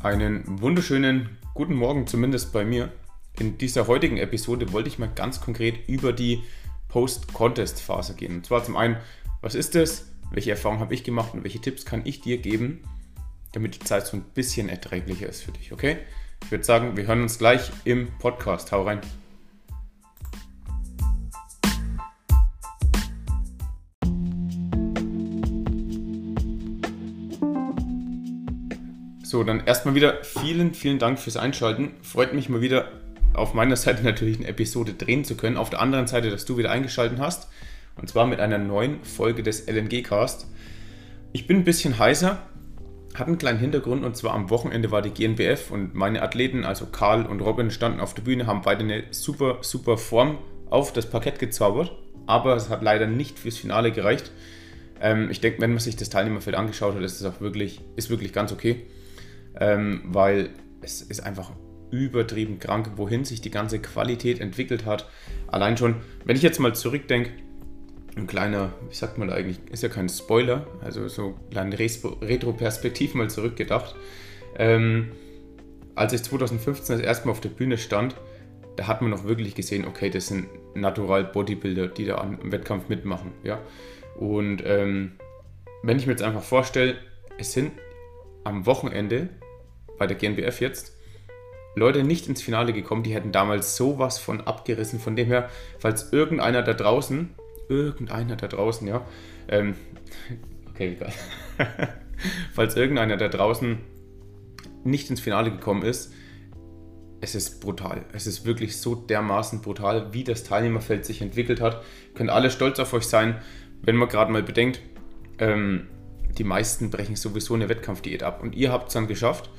Einen wunderschönen guten Morgen, zumindest bei mir. In dieser heutigen Episode wollte ich mal ganz konkret über die Post-Contest-Phase gehen. Und zwar zum einen, was ist das? Welche Erfahrungen habe ich gemacht und welche Tipps kann ich dir geben, damit die Zeit so ein bisschen erträglicher ist für dich, okay? Ich würde sagen, wir hören uns gleich im Podcast. Hau rein. So, dann erstmal wieder vielen, vielen Dank fürs Einschalten. Freut mich mal wieder auf meiner Seite natürlich eine Episode drehen zu können. Auf der anderen Seite, dass du wieder eingeschaltet hast. Und zwar mit einer neuen Folge des LNG Cast. Ich bin ein bisschen heißer, hat einen kleinen Hintergrund und zwar am Wochenende war die GNBF und meine Athleten, also Karl und Robin, standen auf der Bühne, haben beide eine super, super Form auf das Parkett gezaubert. Aber es hat leider nicht fürs Finale gereicht. Ähm, ich denke, wenn man sich das Teilnehmerfeld angeschaut hat, ist es auch wirklich, ist wirklich ganz okay ähm, weil es ist einfach übertrieben krank, wohin sich die ganze Qualität entwickelt hat. Allein schon, wenn ich jetzt mal zurückdenke, ein kleiner, wie sagt man da eigentlich, ist ja kein Spoiler, also so ein kleiner Retro-Perspektiv mal zurückgedacht. Ähm, als ich 2015 das erste Mal auf der Bühne stand, da hat man noch wirklich gesehen, okay, das sind Natural Bodybuilder, die da am Wettkampf mitmachen. Ja? Und ähm, wenn ich mir jetzt einfach vorstelle, es sind am Wochenende bei der GNBF jetzt, Leute nicht ins Finale gekommen, die hätten damals sowas von abgerissen. Von dem her, falls irgendeiner da draußen, irgendeiner da draußen, ja, ähm, okay, egal. falls irgendeiner da draußen nicht ins Finale gekommen ist, es ist brutal. Es ist wirklich so dermaßen brutal, wie das Teilnehmerfeld sich entwickelt hat. Könnt alle stolz auf euch sein, wenn man gerade mal bedenkt, ähm, die meisten brechen sowieso eine Wettkampfdiät ab. Und ihr habt es dann geschafft.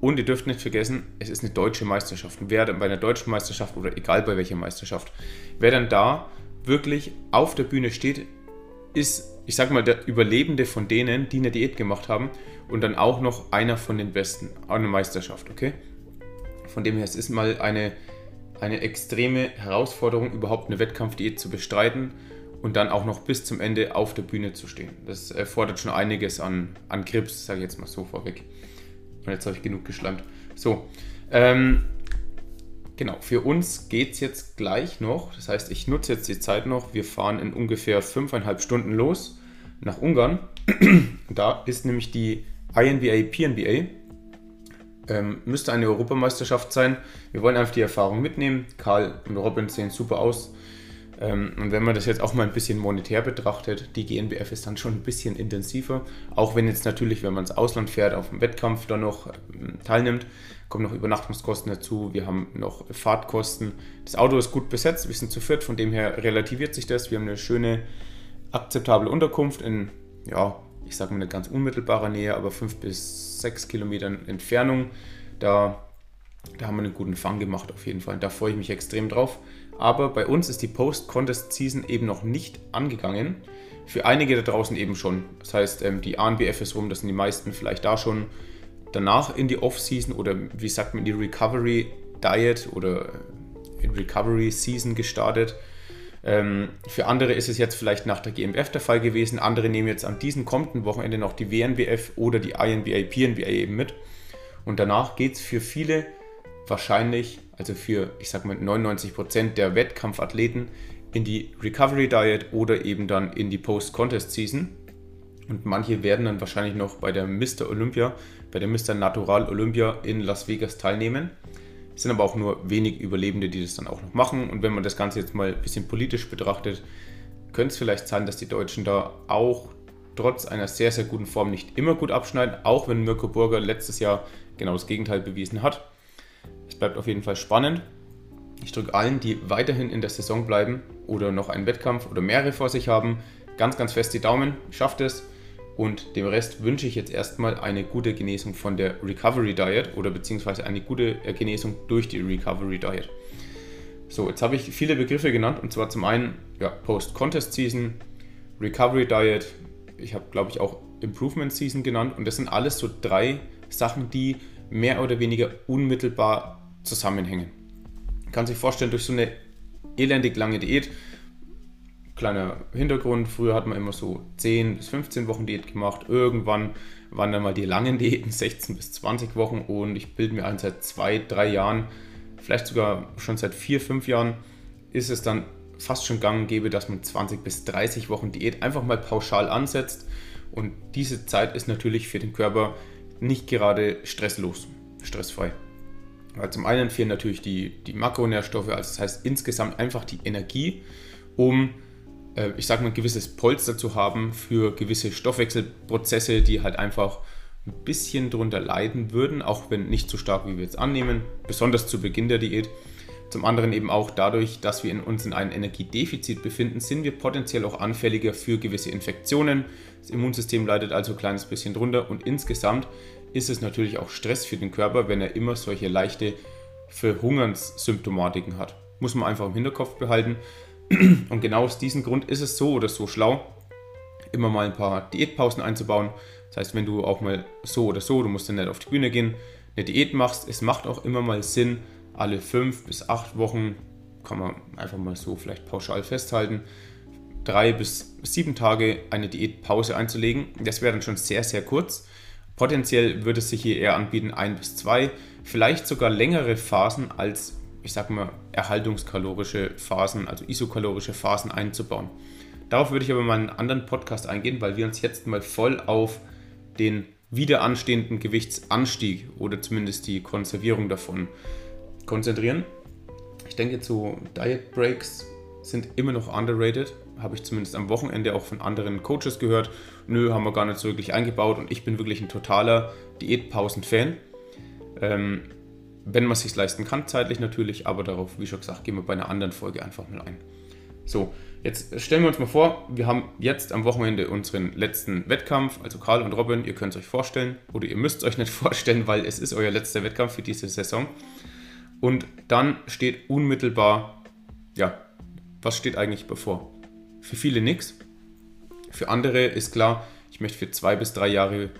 Und ihr dürft nicht vergessen, es ist eine deutsche Meisterschaft. Und wer dann bei einer deutschen Meisterschaft oder egal bei welcher Meisterschaft, wer dann da wirklich auf der Bühne steht, ist, ich sag mal, der Überlebende von denen, die eine Diät gemacht haben und dann auch noch einer von den Besten an der Meisterschaft, okay? Von dem her, es ist mal eine, eine extreme Herausforderung, überhaupt eine Wettkampfdiät zu bestreiten und dann auch noch bis zum Ende auf der Bühne zu stehen. Das erfordert schon einiges an, an Grips, sage ich jetzt mal so vorweg. Und jetzt habe ich genug geschleimt. So, ähm, genau, für uns geht es jetzt gleich noch. Das heißt, ich nutze jetzt die Zeit noch. Wir fahren in ungefähr fünfeinhalb Stunden los nach Ungarn. da ist nämlich die INBA PNBA. Ähm, müsste eine Europameisterschaft sein. Wir wollen einfach die Erfahrung mitnehmen. Karl und Robin sehen super aus. Ähm, und wenn man das jetzt auch mal ein bisschen monetär betrachtet, die GNBF ist dann schon ein bisschen intensiver. Auch wenn jetzt natürlich, wenn man ins Ausland fährt, auf dem Wettkampf dann noch ähm, teilnimmt, kommen noch Übernachtungskosten dazu. Wir haben noch Fahrtkosten. Das Auto ist gut besetzt, wir sind zu viert, von dem her relativiert sich das. Wir haben eine schöne, akzeptable Unterkunft in, ja, ich sage mal nicht ganz unmittelbarer Nähe, aber fünf bis sechs Kilometern Entfernung. Da, da haben wir einen guten Fang gemacht auf jeden Fall. Da freue ich mich extrem drauf. Aber bei uns ist die Post-Contest-Season eben noch nicht angegangen. Für einige da draußen eben schon. Das heißt, ähm, die ANBF ist rum, das sind die meisten vielleicht da schon danach in die Off-Season oder wie sagt man, die Recovery Diet oder äh, in Recovery Season gestartet. Ähm, für andere ist es jetzt vielleicht nach der GmbF der Fall gewesen. Andere nehmen jetzt an diesem kommenden Wochenende noch die WNBF oder die INBA, PNBA eben mit. Und danach geht es für viele wahrscheinlich, also für, ich sag mal, 99% der Wettkampfathleten in die Recovery Diet oder eben dann in die Post-Contest-Season. Und manche werden dann wahrscheinlich noch bei der Mr. Olympia, bei der Mr. Natural Olympia in Las Vegas teilnehmen. Es sind aber auch nur wenig Überlebende, die das dann auch noch machen. Und wenn man das Ganze jetzt mal ein bisschen politisch betrachtet, könnte es vielleicht sein, dass die Deutschen da auch trotz einer sehr, sehr guten Form nicht immer gut abschneiden, auch wenn Mirko Burger letztes Jahr genau das Gegenteil bewiesen hat bleibt auf jeden Fall spannend. Ich drücke allen, die weiterhin in der Saison bleiben oder noch einen Wettkampf oder mehrere vor sich haben, ganz, ganz fest die Daumen. Schafft es. Und dem Rest wünsche ich jetzt erstmal eine gute Genesung von der Recovery Diet oder beziehungsweise eine gute Genesung durch die Recovery Diet. So, jetzt habe ich viele Begriffe genannt und zwar zum einen ja, Post-Contest Season, Recovery Diet, ich habe glaube ich auch Improvement Season genannt und das sind alles so drei Sachen, die mehr oder weniger unmittelbar zusammenhängen. Man kann sich vorstellen, durch so eine elendig lange Diät, kleiner Hintergrund, früher hat man immer so 10 bis 15 Wochen Diät gemacht, irgendwann waren dann mal die langen Diäten, 16 bis 20 Wochen und ich bilde mir ein, seit zwei, drei Jahren, vielleicht sogar schon seit vier, fünf Jahren, ist es dann fast schon gang und gäbe, dass man 20 bis 30 Wochen Diät einfach mal pauschal ansetzt und diese Zeit ist natürlich für den Körper nicht gerade stresslos, stressfrei. Weil zum einen fehlen natürlich die, die Makronährstoffe, also das heißt insgesamt einfach die Energie, um, äh, ich sage mal, ein gewisses Polster zu haben für gewisse Stoffwechselprozesse, die halt einfach ein bisschen darunter leiden würden, auch wenn nicht so stark, wie wir jetzt annehmen, besonders zu Beginn der Diät. Zum anderen eben auch dadurch, dass wir in uns in einem Energiedefizit befinden, sind wir potenziell auch anfälliger für gewisse Infektionen. Das Immunsystem leidet also ein kleines bisschen drunter und insgesamt ist es natürlich auch Stress für den Körper, wenn er immer solche leichte Verhungernssymptomatiken hat. Muss man einfach im Hinterkopf behalten. Und genau aus diesem Grund ist es so oder so schlau, immer mal ein paar Diätpausen einzubauen. Das heißt, wenn du auch mal so oder so, du musst dann nicht auf die Bühne gehen, eine Diät machst, es macht auch immer mal Sinn, alle fünf bis acht Wochen, kann man einfach mal so vielleicht pauschal festhalten, drei bis sieben Tage eine Diätpause einzulegen. Das wäre dann schon sehr, sehr kurz. Potenziell würde es sich hier eher anbieten, ein bis zwei, vielleicht sogar längere Phasen als, ich sag mal, erhaltungskalorische Phasen, also isokalorische Phasen einzubauen. Darauf würde ich aber mal einen anderen Podcast eingehen, weil wir uns jetzt mal voll auf den wieder anstehenden Gewichtsanstieg oder zumindest die Konservierung davon konzentrieren. Ich denke, so Diet Breaks sind immer noch underrated habe ich zumindest am Wochenende auch von anderen Coaches gehört. Nö, haben wir gar nicht so wirklich eingebaut und ich bin wirklich ein totaler Diätpausen-Fan. Ähm, wenn man es sich leisten kann, zeitlich natürlich, aber darauf, wie schon gesagt, gehen wir bei einer anderen Folge einfach mal ein. So, jetzt stellen wir uns mal vor, wir haben jetzt am Wochenende unseren letzten Wettkampf, also Karl und Robin, ihr könnt es euch vorstellen oder ihr müsst es euch nicht vorstellen, weil es ist euer letzter Wettkampf für diese Saison. Und dann steht unmittelbar, ja, was steht eigentlich bevor? Für viele nichts. Für andere ist klar, ich möchte für zwei bis drei Jahre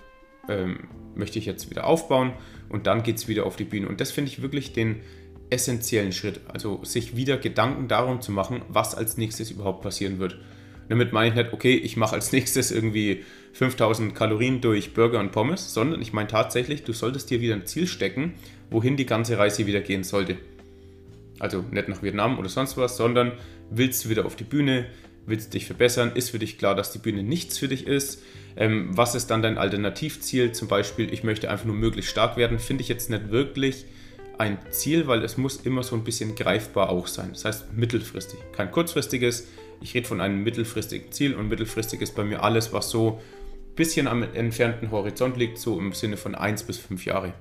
ähm, möchte ich jetzt wieder aufbauen und dann geht es wieder auf die Bühne. Und das finde ich wirklich den essentiellen Schritt. Also sich wieder Gedanken darum zu machen, was als nächstes überhaupt passieren wird. Damit meine ich nicht, okay, ich mache als nächstes irgendwie 5000 Kalorien durch Burger und Pommes, sondern ich meine tatsächlich, du solltest dir wieder ein Ziel stecken, wohin die ganze Reise wieder gehen sollte. Also nicht nach Vietnam oder sonst was, sondern willst du wieder auf die Bühne, willst dich verbessern, ist für dich klar, dass die Bühne nichts für dich ist. Ähm, was ist dann dein Alternativziel? Zum Beispiel, ich möchte einfach nur möglichst stark werden, finde ich jetzt nicht wirklich ein Ziel, weil es muss immer so ein bisschen greifbar auch sein. Das heißt mittelfristig, kein kurzfristiges. Ich rede von einem mittelfristigen Ziel und mittelfristig ist bei mir alles, was so ein bisschen am entfernten Horizont liegt, so im Sinne von 1 bis 5 Jahre.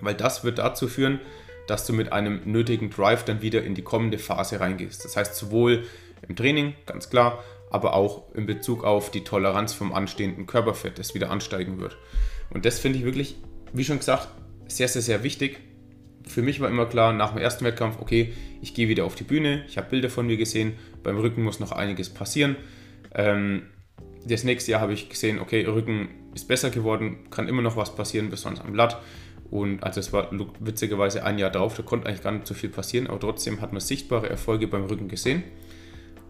Weil das wird dazu führen, dass du mit einem nötigen Drive dann wieder in die kommende Phase reingehst. Das heißt sowohl im Training, ganz klar, aber auch in Bezug auf die Toleranz vom anstehenden Körperfett, das wieder ansteigen wird. Und das finde ich wirklich, wie schon gesagt, sehr, sehr, sehr wichtig. Für mich war immer klar, nach dem ersten Wettkampf, okay, ich gehe wieder auf die Bühne, ich habe Bilder von mir gesehen, beim Rücken muss noch einiges passieren. Ähm, das nächste Jahr habe ich gesehen, okay, Rücken ist besser geworden, kann immer noch was passieren, besonders am Latt. Und also es war witzigerweise ein Jahr drauf, da konnte eigentlich gar nicht so viel passieren, aber trotzdem hat man sichtbare Erfolge beim Rücken gesehen.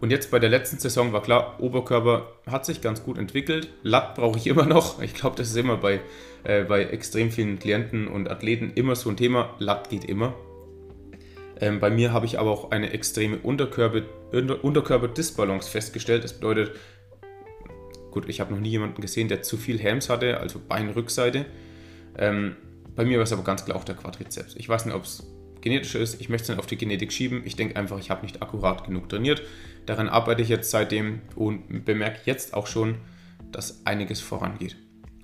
Und jetzt bei der letzten Saison war klar, Oberkörper hat sich ganz gut entwickelt. Latt brauche ich immer noch. Ich glaube, das ist immer bei, äh, bei extrem vielen Klienten und Athleten immer so ein Thema. Latt geht immer. Ähm, bei mir habe ich aber auch eine extreme Unterkörper, Unterkörper-Disbalance festgestellt. Das bedeutet, gut, ich habe noch nie jemanden gesehen, der zu viel Helms hatte, also Beinrückseite. Ähm, bei mir war es aber ganz klar auch der Quadrizeps. Ich weiß nicht, ob es genetisch ist. Ich möchte es nicht auf die Genetik schieben. Ich denke einfach, ich habe nicht akkurat genug trainiert. Daran arbeite ich jetzt seitdem und bemerke jetzt auch schon, dass einiges vorangeht.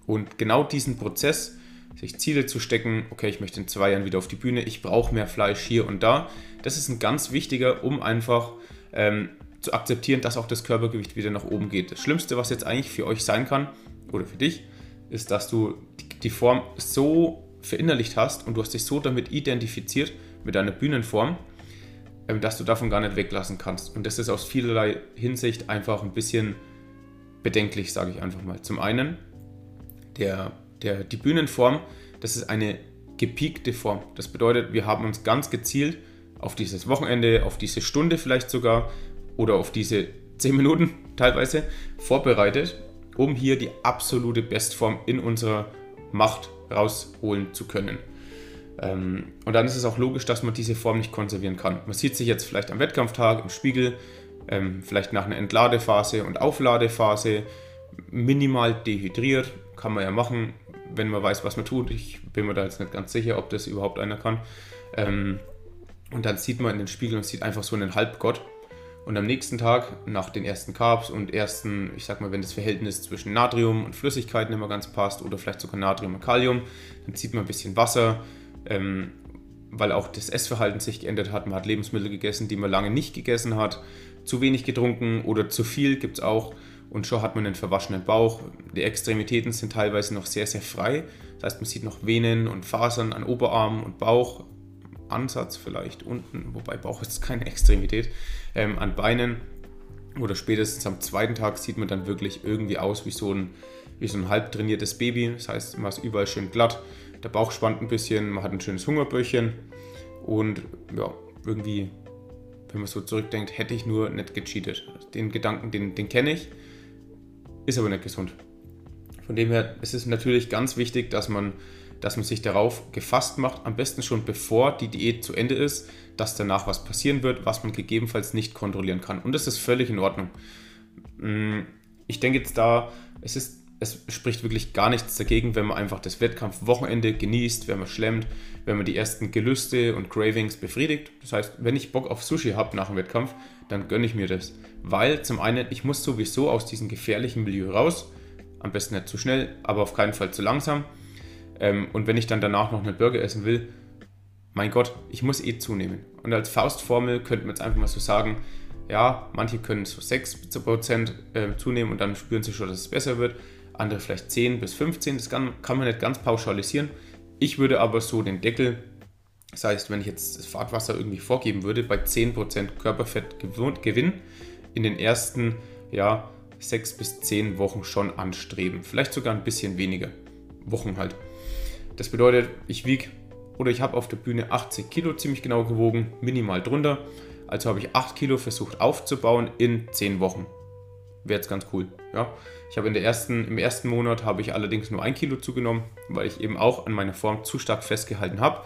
Und genau diesen Prozess, sich Ziele zu stecken, okay, ich möchte in zwei Jahren wieder auf die Bühne, ich brauche mehr Fleisch hier und da, das ist ein ganz wichtiger, um einfach ähm, zu akzeptieren, dass auch das Körpergewicht wieder nach oben geht. Das Schlimmste, was jetzt eigentlich für euch sein kann, oder für dich, ist, dass du die Form so verinnerlicht hast und du hast dich so damit identifiziert mit deiner Bühnenform, dass du davon gar nicht weglassen kannst. Und das ist aus vielerlei Hinsicht einfach ein bisschen bedenklich, sage ich einfach mal. Zum einen, der, der, die Bühnenform, das ist eine gepiekte Form. Das bedeutet, wir haben uns ganz gezielt auf dieses Wochenende, auf diese Stunde vielleicht sogar oder auf diese 10 Minuten teilweise vorbereitet um hier die absolute Bestform in unserer Macht rausholen zu können. Ähm, und dann ist es auch logisch, dass man diese Form nicht konservieren kann. Man sieht sich jetzt vielleicht am Wettkampftag im Spiegel, ähm, vielleicht nach einer Entladephase und Aufladephase, minimal dehydriert, kann man ja machen, wenn man weiß, was man tut. Ich bin mir da jetzt nicht ganz sicher, ob das überhaupt einer kann. Ähm, und dann sieht man in den Spiegel und sieht einfach so einen Halbgott. Und am nächsten Tag, nach den ersten Carbs und ersten, ich sag mal, wenn das Verhältnis zwischen Natrium und Flüssigkeiten immer ganz passt oder vielleicht sogar Natrium und Kalium, dann zieht man ein bisschen Wasser, ähm, weil auch das Essverhalten sich geändert hat. Man hat Lebensmittel gegessen, die man lange nicht gegessen hat, zu wenig getrunken oder zu viel gibt es auch und schon hat man einen verwaschenen Bauch. Die Extremitäten sind teilweise noch sehr, sehr frei. Das heißt, man sieht noch Venen und Fasern an Oberarm und Bauch, Ansatz vielleicht unten, wobei Bauch ist keine Extremität, ähm, an Beinen oder spätestens am zweiten Tag sieht man dann wirklich irgendwie aus wie so ein, wie so ein halb trainiertes Baby. Das heißt, man ist überall schön glatt, der Bauch spannt ein bisschen, man hat ein schönes Hungerböhrchen und ja, irgendwie, wenn man so zurückdenkt, hätte ich nur nicht gecheatet. Den Gedanken, den, den kenne ich, ist aber nicht gesund. Von dem her ist es natürlich ganz wichtig, dass man dass man sich darauf gefasst macht, am besten schon bevor die Diät zu Ende ist, dass danach was passieren wird, was man gegebenenfalls nicht kontrollieren kann. Und das ist völlig in Ordnung. Mm, ich denke jetzt da, es ist, es spricht wirklich gar nichts dagegen, wenn man einfach das Wettkampfwochenende genießt, wenn man schlemmt, wenn man die ersten Gelüste und Cravings befriedigt. Das heißt, wenn ich Bock auf Sushi habe nach dem Wettkampf, dann gönne ich mir das. Weil zum einen, ich muss sowieso aus diesem gefährlichen Milieu raus. Am besten nicht zu schnell, aber auf keinen Fall zu langsam. Ähm, und wenn ich dann danach noch einen Burger essen will, mein Gott, ich muss eh zunehmen. Und als Faustformel könnte man jetzt einfach mal so sagen, ja, manche können so 6% äh, zunehmen und dann spüren sie schon, dass es besser wird. Andere vielleicht 10 bis 15, das kann, kann man nicht ganz pauschalisieren. Ich würde aber so den Deckel, das heißt, wenn ich jetzt das Fahrtwasser irgendwie vorgeben würde, bei 10% Körperfett gewinnen, in den ersten ja, 6 bis 10 Wochen schon anstreben. Vielleicht sogar ein bisschen weniger Wochen halt. Das bedeutet, ich wiege oder ich habe auf der Bühne 80 Kilo ziemlich genau gewogen, minimal drunter. Also habe ich 8 Kilo versucht aufzubauen in 10 Wochen. Wäre jetzt ganz cool. Ja? Ich habe ersten, im ersten Monat habe ich allerdings nur 1 Kilo zugenommen, weil ich eben auch an meiner Form zu stark festgehalten habe.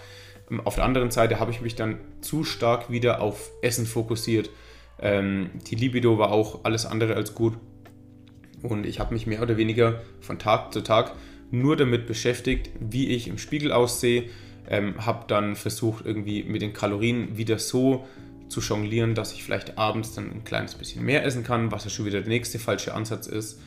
Ähm, auf der anderen Seite habe ich mich dann zu stark wieder auf Essen fokussiert. Ähm, die Libido war auch alles andere als gut. Und ich habe mich mehr oder weniger von Tag zu Tag nur damit beschäftigt, wie ich im Spiegel aussehe. Ähm, habe dann versucht, irgendwie mit den Kalorien wieder so zu jonglieren, dass ich vielleicht abends dann ein kleines bisschen mehr essen kann, was ja schon wieder der nächste falsche Ansatz ist.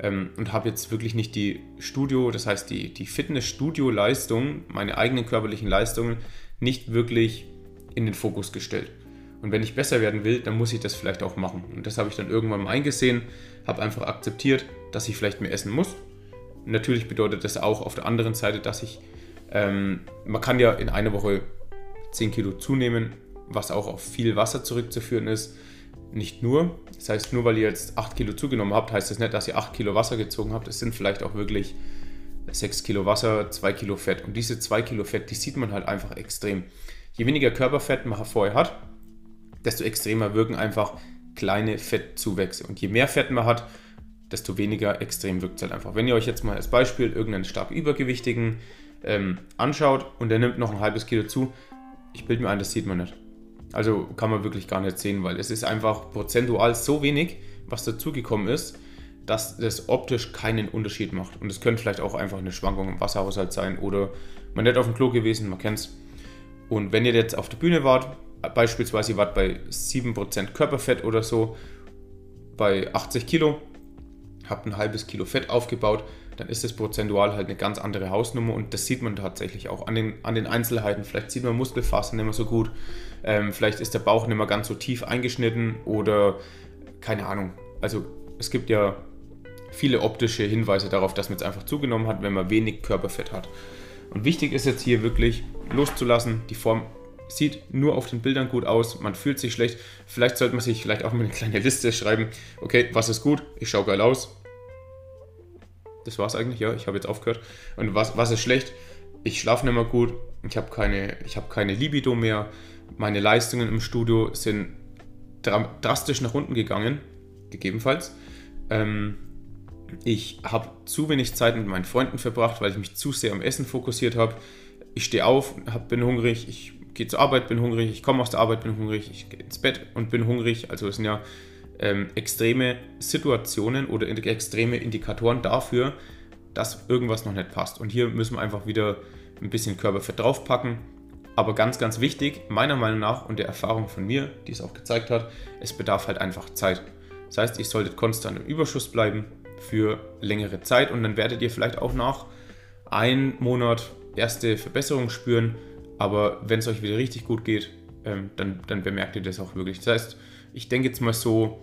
Ähm, und habe jetzt wirklich nicht die Studio, das heißt die, die Fitness-Studio-Leistung, meine eigenen körperlichen Leistungen, nicht wirklich in den Fokus gestellt. Und wenn ich besser werden will, dann muss ich das vielleicht auch machen. Und das habe ich dann irgendwann mal eingesehen, habe einfach akzeptiert, dass ich vielleicht mehr essen muss Natürlich bedeutet das auch auf der anderen Seite, dass ich, ähm, man kann ja in einer Woche 10 Kilo zunehmen, was auch auf viel Wasser zurückzuführen ist. Nicht nur, das heißt, nur weil ihr jetzt 8 Kilo zugenommen habt, heißt das nicht, dass ihr 8 Kilo Wasser gezogen habt. Es sind vielleicht auch wirklich 6 Kilo Wasser, 2 Kilo Fett. Und diese 2 Kilo Fett, die sieht man halt einfach extrem. Je weniger Körperfett man vorher hat, desto extremer wirken einfach kleine Fettzuwächse. Und je mehr Fett man hat, desto weniger extrem wirkt es halt einfach. Wenn ihr euch jetzt mal als Beispiel irgendeinen stark übergewichtigen ähm, anschaut und der nimmt noch ein halbes Kilo zu, ich bilde mir ein, das sieht man nicht. Also kann man wirklich gar nicht sehen, weil es ist einfach prozentual so wenig, was dazugekommen ist, dass das optisch keinen Unterschied macht. Und es könnte vielleicht auch einfach eine Schwankung im Wasserhaushalt sein oder man nicht auf dem Klo gewesen, man kennt es. Und wenn ihr jetzt auf der Bühne wart, beispielsweise ihr wart bei 7% Körperfett oder so, bei 80 Kilo, habt ein halbes Kilo Fett aufgebaut, dann ist das prozentual halt eine ganz andere Hausnummer und das sieht man tatsächlich auch an den, an den Einzelheiten. Vielleicht sieht man Muskelfasern nicht mehr so gut, ähm, vielleicht ist der Bauch nicht mehr ganz so tief eingeschnitten oder keine Ahnung. Also es gibt ja viele optische Hinweise darauf, dass man jetzt einfach zugenommen hat, wenn man wenig Körperfett hat. Und wichtig ist jetzt hier wirklich loszulassen, die Form sieht nur auf den Bildern gut aus, man fühlt sich schlecht. Vielleicht sollte man sich vielleicht auch mal eine kleine Liste schreiben. Okay, was ist gut? Ich schaue geil aus. Das war es eigentlich, ja. Ich habe jetzt aufgehört. Und was, was ist schlecht? Ich schlafe nicht mehr gut. Ich habe keine, hab keine Libido mehr. Meine Leistungen im Studio sind drastisch nach unten gegangen, gegebenenfalls. Ähm, Ich habe zu wenig Zeit mit meinen Freunden verbracht, weil ich mich zu sehr am Essen fokussiert habe. Ich stehe auf, hab, bin hungrig, ich gehe zur Arbeit, bin hungrig, ich komme aus der Arbeit, bin hungrig, ich gehe ins Bett und bin hungrig. Also es sind ja ähm, extreme Situationen oder extreme Indikatoren dafür, dass irgendwas noch nicht passt. Und hier müssen wir einfach wieder ein bisschen Körperfett draufpacken. Aber ganz, ganz wichtig, meiner Meinung nach und der Erfahrung von mir, die es auch gezeigt hat, es bedarf halt einfach Zeit. Das heißt, ihr solltet konstant im Überschuss bleiben für längere Zeit und dann werdet ihr vielleicht auch nach einem Monat erste Verbesserungen spüren. Aber wenn es euch wieder richtig gut geht, ähm, dann, dann bemerkt ihr das auch wirklich. Das heißt, ich denke jetzt mal so,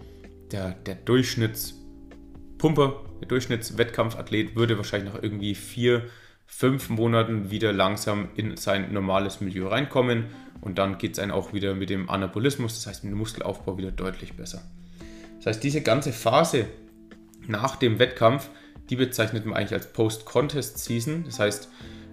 der, der Durchschnittspumper, der Durchschnittswettkampfathlet würde wahrscheinlich nach irgendwie vier, fünf Monaten wieder langsam in sein normales Milieu reinkommen und dann geht es einem auch wieder mit dem Anabolismus, das heißt mit dem Muskelaufbau wieder deutlich besser. Das heißt, diese ganze Phase nach dem Wettkampf, die bezeichnet man eigentlich als Post-Contest-Season. Das heißt,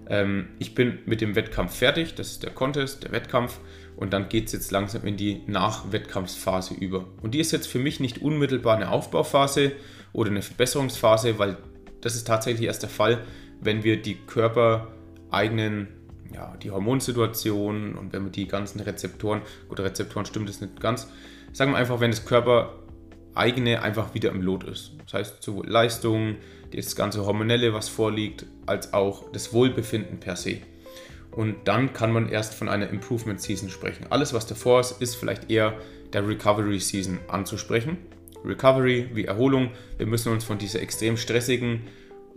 ähm, ich bin mit dem Wettkampf fertig, das ist der Contest, der Wettkampf und dann geht es jetzt langsam in die Nachwettkampfsphase über. Und die ist jetzt für mich nicht unmittelbar eine Aufbauphase oder eine Verbesserungsphase, weil das ist tatsächlich erst der Fall, wenn wir die körpereigenen, ja, die Hormonsituation und wenn wir die ganzen Rezeptoren, gut, Rezeptoren stimmt das nicht ganz, sagen wir einfach, wenn das Körpereigene einfach wieder im Lot ist. Das heißt, sowohl Leistung, das ganze Hormonelle, was vorliegt, als auch das Wohlbefinden per se. Und dann kann man erst von einer Improvement Season sprechen. Alles, was davor ist, ist vielleicht eher der Recovery Season anzusprechen. Recovery wie Erholung. Wir müssen uns von dieser extrem stressigen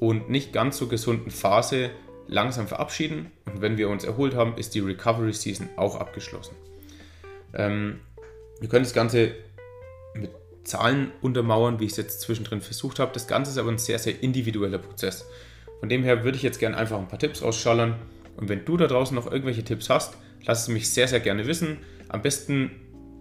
und nicht ganz so gesunden Phase langsam verabschieden. Und wenn wir uns erholt haben, ist die Recovery Season auch abgeschlossen. Ähm, wir können das Ganze mit Zahlen untermauern, wie ich es jetzt zwischendrin versucht habe. Das Ganze ist aber ein sehr, sehr individueller Prozess. Von dem her würde ich jetzt gerne einfach ein paar Tipps ausschallern und wenn du da draußen noch irgendwelche Tipps hast, lass es mich sehr, sehr gerne wissen. Am besten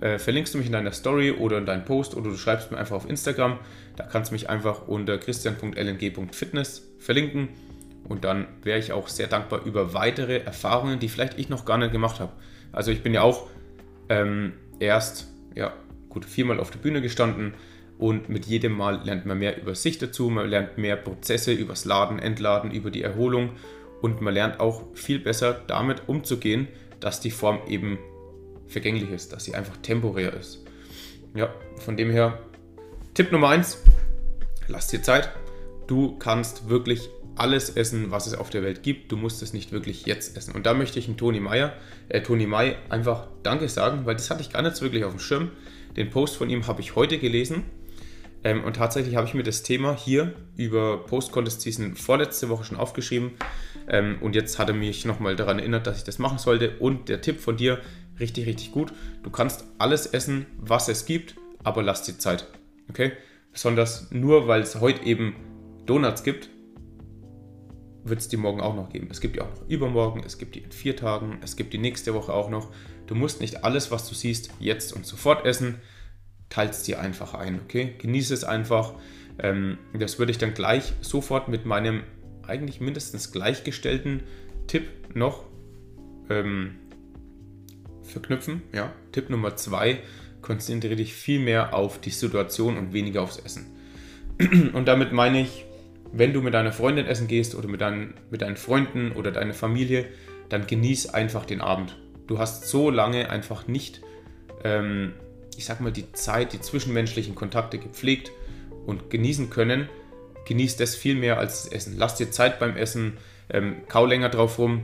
äh, verlinkst du mich in deiner Story oder in deinen Post oder du schreibst mir einfach auf Instagram. Da kannst du mich einfach unter christian.lng.fitness verlinken. Und dann wäre ich auch sehr dankbar über weitere Erfahrungen, die vielleicht ich noch gar nicht gemacht habe. Also ich bin ja auch ähm, erst, ja, gut, viermal auf der Bühne gestanden und mit jedem Mal lernt man mehr über sich dazu, man lernt mehr Prozesse übers Laden, Entladen, über die Erholung und man lernt auch viel besser damit umzugehen, dass die Form eben vergänglich ist, dass sie einfach temporär ist. Ja, von dem her, Tipp Nummer 1, lass dir Zeit. Du kannst wirklich alles essen, was es auf der Welt gibt. Du musst es nicht wirklich jetzt essen. Und da möchte ich einen Toni Meyer, äh, Toni Mai einfach Danke sagen, weil das hatte ich gar nicht wirklich auf dem Schirm. Den Post von ihm habe ich heute gelesen ähm, und tatsächlich habe ich mir das Thema hier über Post-Contest Season vorletzte Woche schon aufgeschrieben. Ähm, und jetzt hat er mich nochmal daran erinnert, dass ich das machen sollte. Und der Tipp von dir, richtig, richtig gut. Du kannst alles essen, was es gibt, aber lass dir Zeit. Okay? Besonders nur, weil es heute eben Donuts gibt, wird es die morgen auch noch geben. Es gibt die auch noch übermorgen, es gibt die in vier Tagen, es gibt die nächste Woche auch noch. Du musst nicht alles, was du siehst, jetzt und sofort essen teilst dir einfach ein, okay? Genieße es einfach. Ähm, das würde ich dann gleich sofort mit meinem eigentlich mindestens gleichgestellten Tipp noch ähm, verknüpfen. Ja? Tipp Nummer zwei, konzentriere dich viel mehr auf die Situation und weniger aufs Essen. Und damit meine ich, wenn du mit deiner Freundin essen gehst oder mit deinen, mit deinen Freunden oder deiner Familie, dann genieß einfach den Abend. Du hast so lange einfach nicht ähm, ich sag mal, die Zeit, die zwischenmenschlichen Kontakte gepflegt und genießen können, genießt das viel mehr als das Essen. Lass dir Zeit beim Essen, ähm, kau länger drauf rum,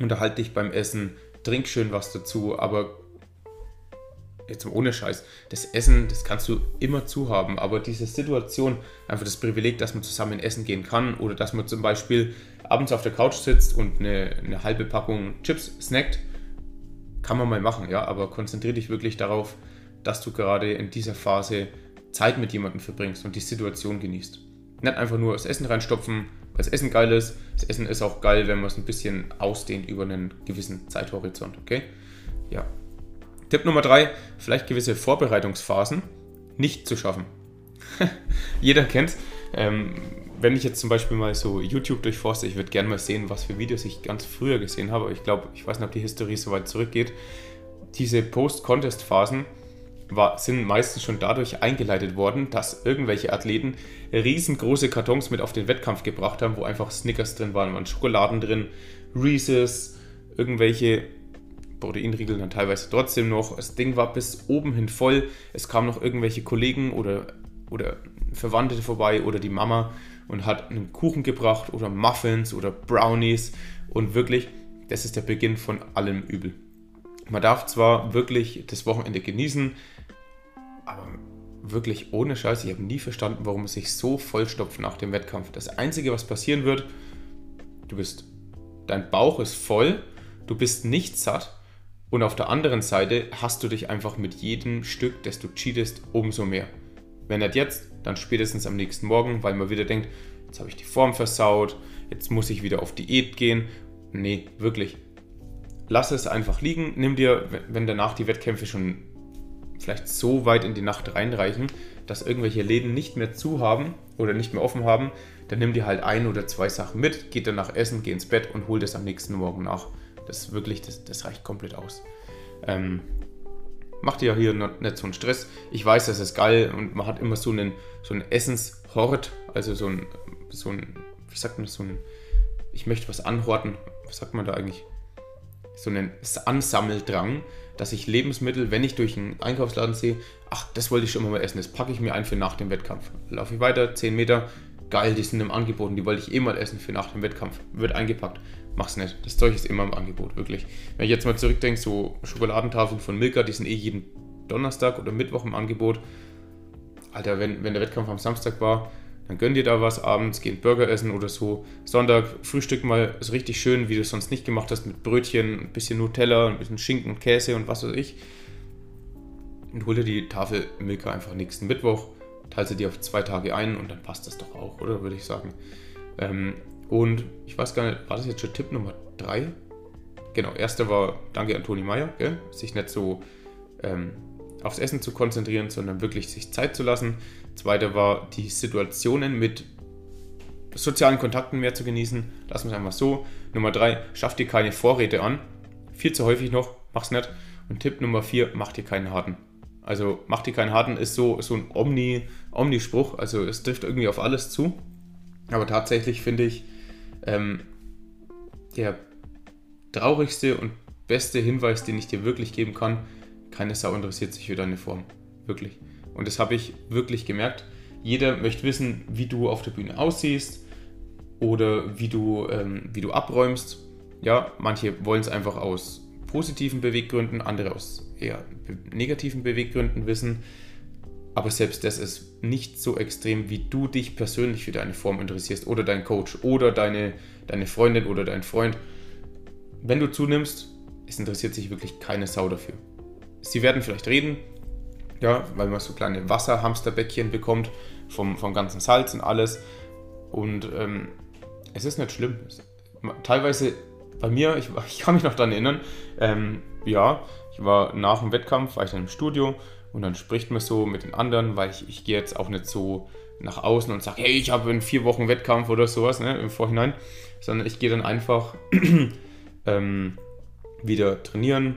unterhalte dich beim Essen, trink schön was dazu, aber jetzt ohne Scheiß, das Essen, das kannst du immer zu haben, aber diese Situation, einfach das Privileg, dass man zusammen essen gehen kann oder dass man zum Beispiel abends auf der Couch sitzt und eine, eine halbe Packung Chips snackt, kann man mal machen, ja, aber konzentriere dich wirklich darauf, dass du gerade in dieser Phase Zeit mit jemandem verbringst und die Situation genießt. Nicht einfach nur das Essen reinstopfen, das Essen geil ist. Das Essen ist auch geil, wenn man es ein bisschen ausdehnt über einen gewissen Zeithorizont, okay? Ja. Tipp Nummer drei, vielleicht gewisse Vorbereitungsphasen nicht zu schaffen. Jeder kennt ähm, wenn ich jetzt zum Beispiel mal so YouTube durchforste, ich würde gerne mal sehen, was für Videos ich ganz früher gesehen habe. Ich glaube, ich weiß nicht, ob die Historie so weit zurückgeht. Diese Post-Contest-Phasen, war, sind meistens schon dadurch eingeleitet worden, dass irgendwelche Athleten riesengroße Kartons mit auf den Wettkampf gebracht haben, wo einfach Snickers drin waren, waren Schokoladen drin, Reese's, irgendwelche Proteinriegel dann teilweise trotzdem noch. Das Ding war bis oben hin voll. Es kamen noch irgendwelche Kollegen oder, oder Verwandte vorbei oder die Mama und hat einen Kuchen gebracht oder Muffins oder Brownies. Und wirklich, das ist der Beginn von allem Übel. Man darf zwar wirklich das Wochenende genießen, aber wirklich ohne Scheiß, ich habe nie verstanden, warum es sich so vollstopft nach dem Wettkampf. Das Einzige, was passieren wird, du bist, dein Bauch ist voll, du bist nicht satt und auf der anderen Seite hast du dich einfach mit jedem Stück, das du cheatest, umso mehr. Wenn nicht jetzt, dann spätestens am nächsten Morgen, weil man wieder denkt, jetzt habe ich die Form versaut, jetzt muss ich wieder auf Diät gehen. Nee, wirklich. Lass es einfach liegen. Nimm dir, wenn danach die Wettkämpfe schon vielleicht so weit in die Nacht reinreichen, dass irgendwelche Läden nicht mehr zu haben oder nicht mehr offen haben, dann nimm dir halt ein oder zwei Sachen mit, geht danach essen, geh ins Bett und hol das am nächsten Morgen nach. Das wirklich, das, das reicht komplett aus. Ähm, macht ja hier nicht so einen Stress. Ich weiß, das ist geil und man hat immer so einen, so einen Essenshort, also so ein, so ein, wie sagt man das, so ein, ich möchte was anhorten. Was sagt man da eigentlich? So einen Ansammeldrang, dass ich Lebensmittel, wenn ich durch einen Einkaufsladen sehe, ach, das wollte ich schon mal essen, das packe ich mir ein für nach dem Wettkampf. Laufe ich weiter, 10 Meter, geil, die sind im Angebot und die wollte ich eh mal essen für nach dem Wettkampf. Wird eingepackt. Mach's nicht. Das Zeug ist immer im Angebot, wirklich. Wenn ich jetzt mal zurückdenke, so Schokoladentafeln von Milka, die sind eh jeden Donnerstag oder Mittwoch im Angebot. Alter, wenn, wenn der Wettkampf am Samstag war, dann gönn dir da was abends, geh Burger essen oder so. Sonntag Frühstück mal ist richtig schön, wie du es sonst nicht gemacht hast, mit Brötchen, ein bisschen Nutella, ein bisschen Schinken und Käse und was weiß ich. Und hol dir die Tafel Milka einfach nächsten Mittwoch, teile sie dir auf zwei Tage ein und dann passt das doch auch, oder? Würde ich sagen. Ähm, und ich weiß gar nicht, war das jetzt schon Tipp Nummer 3? Genau, erster war, danke an Toni Meyer, gell? sich nicht so ähm, aufs Essen zu konzentrieren, sondern wirklich sich Zeit zu lassen. Zweiter war, die Situationen mit sozialen Kontakten mehr zu genießen. Lassen wir es einfach so. Nummer 3, schaff dir keine Vorräte an. Viel zu häufig noch, mach's nicht. Und Tipp Nummer 4, mach dir keinen harten. Also mach dir keinen harten ist so, so ein Omni, Omni-Spruch, also es trifft irgendwie auf alles zu. Aber tatsächlich finde ich, ähm, der traurigste und beste Hinweis, den ich dir wirklich geben kann, keine Sau interessiert sich für deine Form. Wirklich. Und das habe ich wirklich gemerkt. Jeder möchte wissen, wie du auf der Bühne aussiehst oder wie du, ähm, wie du abräumst. Ja, manche wollen es einfach aus positiven Beweggründen, andere aus eher negativen Beweggründen wissen. Aber selbst das ist nicht so extrem, wie du dich persönlich für deine Form interessierst oder dein Coach oder deine, deine Freundin oder dein Freund. Wenn du zunimmst, es interessiert sich wirklich keine Sau dafür. Sie werden vielleicht reden, ja, weil man so kleine Wasserhamsterbäckchen bekommt vom, vom ganzen Salz und alles. Und ähm, es ist nicht schlimm. Teilweise bei mir, ich, ich kann mich noch daran erinnern, ähm, ja, ich war nach dem Wettkampf, war ich dann im Studio und dann spricht man so mit den anderen, weil ich, ich gehe jetzt auch nicht so nach außen und sage, hey, ich habe in vier Wochen Wettkampf oder sowas ne, im Vorhinein, sondern ich gehe dann einfach ähm, wieder trainieren.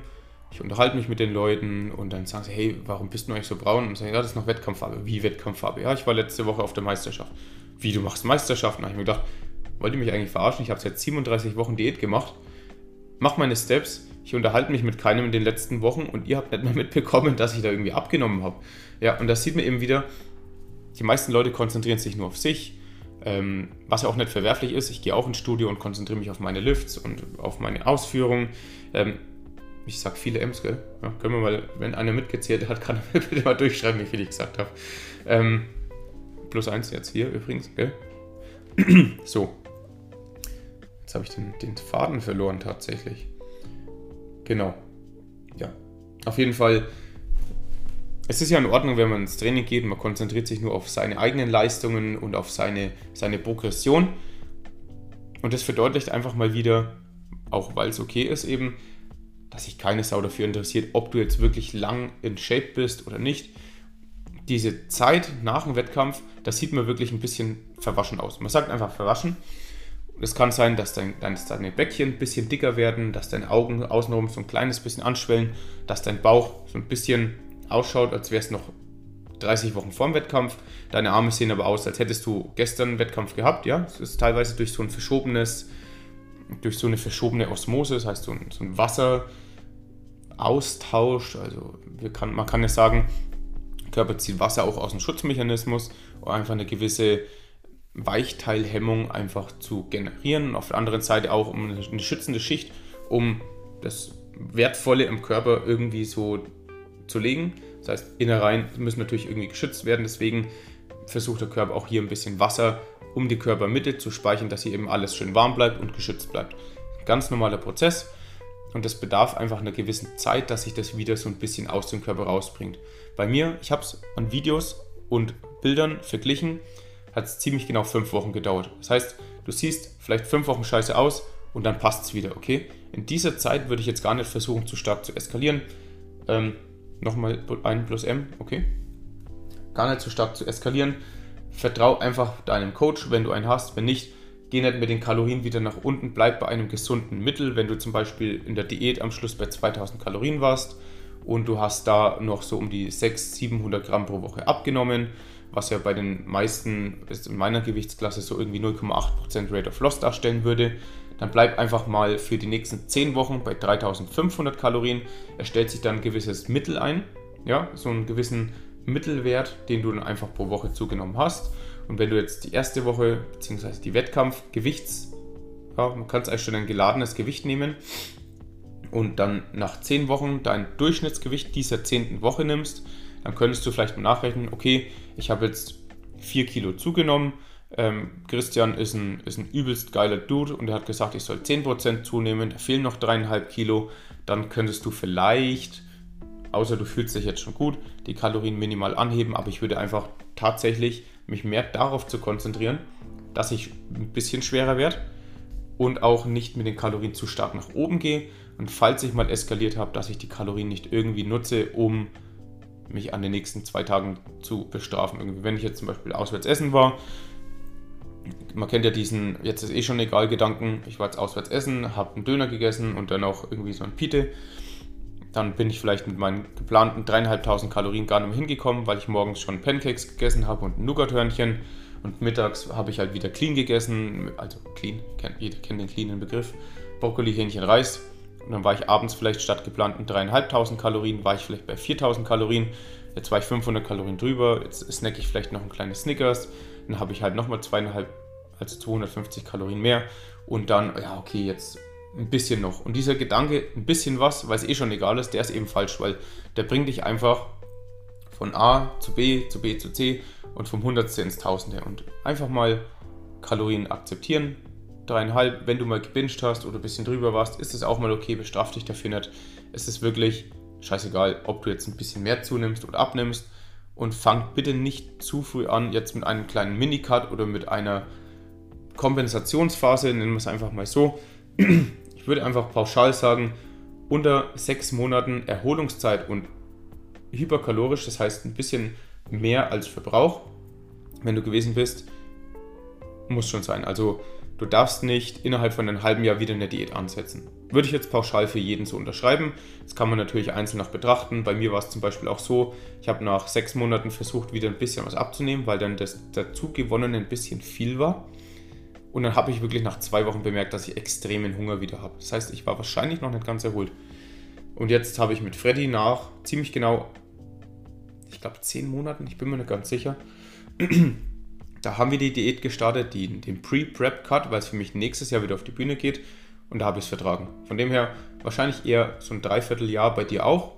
Ich unterhalte mich mit den Leuten und dann sagen sie, hey, warum bist du eigentlich so braun? Und sagen, ja, das ist noch Wettkampffarbe. Wie Wettkampffarbe? Ja, ich war letzte Woche auf der Meisterschaft. Wie, du machst Meisterschaften? Da habe ich mir gedacht, wollt ihr mich eigentlich verarschen? Ich habe seit 37 Wochen Diät gemacht, mach meine Steps, ich unterhalte mich mit keinem in den letzten Wochen und ihr habt nicht mal mitbekommen, dass ich da irgendwie abgenommen habe. Ja, und das sieht man eben wieder, die meisten Leute konzentrieren sich nur auf sich, ähm, was ja auch nicht verwerflich ist. Ich gehe auch ins Studio und konzentriere mich auf meine Lifts und auf meine Ausführungen. Ich sage viele M's, gell? Ja, können wir mal, wenn einer mitgezählt hat, kann er bitte mal durchschreiben, wie viel ich gesagt habe. Ähm, plus eins jetzt hier übrigens, gell? so. Jetzt habe ich den, den Faden verloren tatsächlich. Genau. Ja. Auf jeden Fall, es ist ja in Ordnung, wenn man ins Training geht man konzentriert sich nur auf seine eigenen Leistungen und auf seine, seine Progression. Und das verdeutlicht einfach mal wieder, auch weil es okay ist eben, dass sich keine Sau dafür interessiert, ob du jetzt wirklich lang in Shape bist oder nicht. Diese Zeit nach dem Wettkampf, das sieht mir wirklich ein bisschen verwaschen aus. Man sagt einfach verwaschen, es kann sein, dass, dein, deine Bäckchen ein bisschen dicker werden, dass deine Augen außenrum so ein kleines bisschen anschwellen, dass dein Bauch so ein bisschen ausschaut, als wäre es noch 30 Wochen vorm Wettkampf. Deine Arme sehen aber aus, als hättest du gestern einen Wettkampf gehabt. Ja, es ist teilweise durch so ein verschobenes, durch so eine verschobene Osmose, das heißt so ein, so ein Wasseraustausch. Also kann, man kann ja sagen, Körper zieht Wasser auch aus dem Schutzmechanismus, um einfach eine gewisse Weichteilhemmung einfach zu generieren. Auf der anderen Seite auch um eine schützende Schicht, um das Wertvolle im Körper irgendwie so zu legen. Das heißt, Innereien müssen natürlich irgendwie geschützt werden. Deswegen versucht der Körper auch hier ein bisschen Wasser um die Körpermitte zu speichern, dass hier eben alles schön warm bleibt und geschützt bleibt. Ganz normaler Prozess und das bedarf einfach einer gewissen Zeit, dass sich das wieder so ein bisschen aus dem Körper rausbringt. Bei mir, ich habe es an Videos und Bildern verglichen, hat es ziemlich genau fünf Wochen gedauert. Das heißt, du siehst vielleicht fünf Wochen scheiße aus und dann passt es wieder, okay? In dieser Zeit würde ich jetzt gar nicht versuchen, zu stark zu eskalieren. Ähm, Nochmal ein plus M, okay? Gar nicht zu stark zu eskalieren. Vertrau einfach deinem Coach, wenn du einen hast. Wenn nicht, geh nicht mit den Kalorien wieder nach unten. Bleib bei einem gesunden Mittel. Wenn du zum Beispiel in der Diät am Schluss bei 2000 Kalorien warst und du hast da noch so um die 600, 700 Gramm pro Woche abgenommen, was ja bei den meisten, in meiner Gewichtsklasse so irgendwie 0,8% Rate of Loss darstellen würde, dann bleib einfach mal für die nächsten 10 Wochen bei 3500 Kalorien. Er stellt sich dann ein gewisses Mittel ein, ja, so einen gewissen Mittelwert, den du dann einfach pro Woche zugenommen hast. Und wenn du jetzt die erste Woche, beziehungsweise die Wettkampfgewichts, ja, man kann es eigentlich schon ein geladenes Gewicht nehmen und dann nach 10 Wochen dein Durchschnittsgewicht dieser 10. Woche nimmst, dann könntest du vielleicht mal nachrechnen, okay, ich habe jetzt 4 Kilo zugenommen, ähm, Christian ist ein, ist ein übelst geiler Dude und er hat gesagt, ich soll 10% zunehmen, da fehlen noch 3,5 Kilo. Dann könntest du vielleicht, außer du fühlst dich jetzt schon gut, die Kalorien minimal anheben, aber ich würde einfach tatsächlich mich mehr darauf zu konzentrieren, dass ich ein bisschen schwerer werde und auch nicht mit den Kalorien zu stark nach oben gehe. Und falls ich mal eskaliert habe, dass ich die Kalorien nicht irgendwie nutze, um mich an den nächsten zwei Tagen zu bestrafen. Irgendwie, wenn ich jetzt zum Beispiel auswärts essen war, man kennt ja diesen, jetzt ist eh schon egal Gedanken, ich war jetzt auswärts essen, habe einen Döner gegessen und dann auch irgendwie so ein Pite. Dann bin ich vielleicht mit meinen geplanten dreieinhalbtausend Kalorien gar nicht mehr hingekommen, weil ich morgens schon Pancakes gegessen habe und ein Nougathörnchen. Und mittags habe ich halt wieder clean gegessen, also clean, jeder kennt den cleanen Begriff, Brokkoli, Hähnchen, Reis. Und dann war ich abends vielleicht statt geplanten dreieinhalbtausend Kalorien, war ich vielleicht bei 4000 Kalorien. Jetzt war ich 500 Kalorien drüber, jetzt snack ich vielleicht noch ein kleines Snickers, dann habe ich halt nochmal zweieinhalb, also 250 Kalorien mehr und dann, ja, okay, jetzt ein bisschen noch. Und dieser Gedanke, ein bisschen was, weil es eh schon egal ist, der ist eben falsch, weil der bringt dich einfach von A zu B, zu B zu C und vom Hundertste ins Tausende. Und einfach mal Kalorien akzeptieren. Dreieinhalb, wenn du mal gebinged hast oder ein bisschen drüber warst, ist es auch mal okay, bestraf dich dafür nicht. Es ist wirklich scheißegal, ob du jetzt ein bisschen mehr zunimmst oder abnimmst und fangt bitte nicht zu früh an, jetzt mit einem kleinen Minicut oder mit einer Kompensationsphase, nennen wir es einfach mal so. Ich würde einfach pauschal sagen, unter sechs Monaten Erholungszeit und hyperkalorisch, das heißt ein bisschen mehr als Verbrauch, wenn du gewesen bist, muss schon sein. Also Du darfst nicht innerhalb von einem halben Jahr wieder eine Diät ansetzen. Würde ich jetzt pauschal für jeden so unterschreiben. Das kann man natürlich einzeln noch betrachten. Bei mir war es zum Beispiel auch so, ich habe nach sechs Monaten versucht, wieder ein bisschen was abzunehmen, weil dann das dazu gewonnene ein bisschen viel war. Und dann habe ich wirklich nach zwei Wochen bemerkt, dass ich extremen Hunger wieder habe. Das heißt, ich war wahrscheinlich noch nicht ganz erholt. Und jetzt habe ich mit Freddy nach ziemlich genau, ich glaube, zehn Monaten, ich bin mir nicht ganz sicher, da haben wir die Diät gestartet, die, den Pre-Prep-Cut, weil es für mich nächstes Jahr wieder auf die Bühne geht. Und da habe ich es vertragen. Von dem her wahrscheinlich eher so ein Dreivierteljahr bei dir auch.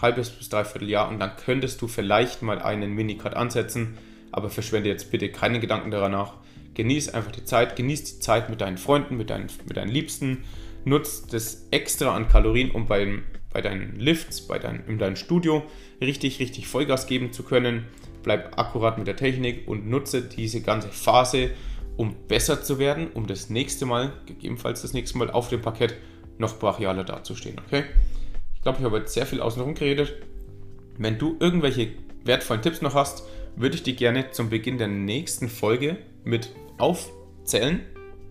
Halbes bis Dreivierteljahr. Und dann könntest du vielleicht mal einen Minicut ansetzen. Aber verschwende jetzt bitte keine Gedanken danach. Genieß einfach die Zeit. Genieß die Zeit mit deinen Freunden, mit deinen, mit deinen Liebsten. Nutz das extra an Kalorien, um beim, bei deinen Lifts, bei dein, in deinem Studio richtig, richtig Vollgas geben zu können bleib akkurat mit der Technik und nutze diese ganze Phase, um besser zu werden, um das nächste Mal, gegebenenfalls das nächste Mal auf dem Parkett noch brachialer dazustehen. Okay? Ich glaube, ich habe jetzt sehr viel außenrum geredet. Wenn du irgendwelche wertvollen Tipps noch hast, würde ich die gerne zum Beginn der nächsten Folge mit aufzählen.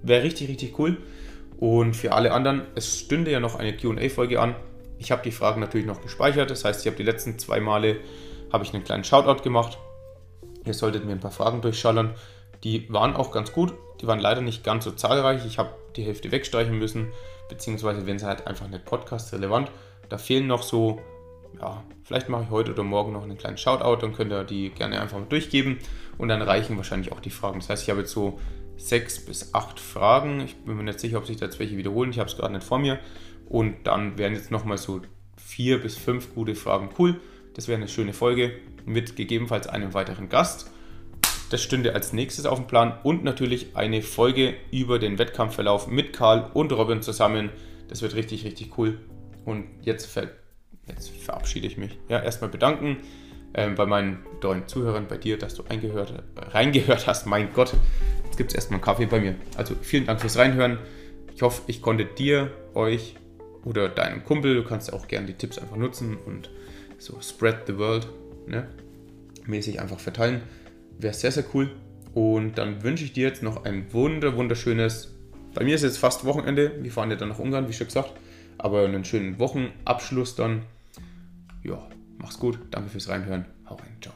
Wäre richtig, richtig cool. Und für alle anderen, es stünde ja noch eine QA-Folge an Ich habe die Fragen natürlich noch gespeichert, das heißt, ich habe die letzten zwei Male ich einen kleinen Shoutout gemacht. Ihr solltet mir ein paar Fragen durchschallern. Die waren auch ganz gut, die waren leider nicht ganz so zahlreich. Ich habe die Hälfte wegstreichen müssen, beziehungsweise wenn sie halt einfach nicht podcast-relevant. Da fehlen noch so, ja, vielleicht mache ich heute oder morgen noch einen kleinen Shoutout, dann könnt ihr die gerne einfach mal durchgeben und dann reichen wahrscheinlich auch die Fragen. Das heißt, ich habe jetzt so sechs bis acht Fragen. Ich bin mir nicht sicher, ob sich da jetzt welche wiederholen. Ich habe es gerade nicht vor mir. Und dann wären jetzt nochmal so vier bis fünf gute Fragen cool. Das wäre eine schöne Folge mit gegebenenfalls einem weiteren Gast. Das stünde als nächstes auf dem Plan und natürlich eine Folge über den Wettkampfverlauf mit Karl und Robin zusammen. Das wird richtig, richtig cool. Und jetzt, ver jetzt verabschiede ich mich. Ja, erstmal bedanken ähm, bei meinen treuen Zuhörern, bei dir, dass du reingehört, reingehört hast. Mein Gott, jetzt gibt es erstmal einen Kaffee bei mir. Also vielen Dank fürs Reinhören. Ich hoffe, ich konnte dir, euch oder deinem Kumpel, du kannst auch gerne die Tipps einfach nutzen und so spread the world, ne? mäßig einfach verteilen. Wäre sehr, sehr cool. Und dann wünsche ich dir jetzt noch ein wunder, wunderschönes, bei mir ist jetzt fast Wochenende, wir fahren ja dann nach Ungarn, wie schon gesagt, aber einen schönen Wochenabschluss dann. Ja, Mach's gut, danke fürs Reinhören. Hau rein, ciao.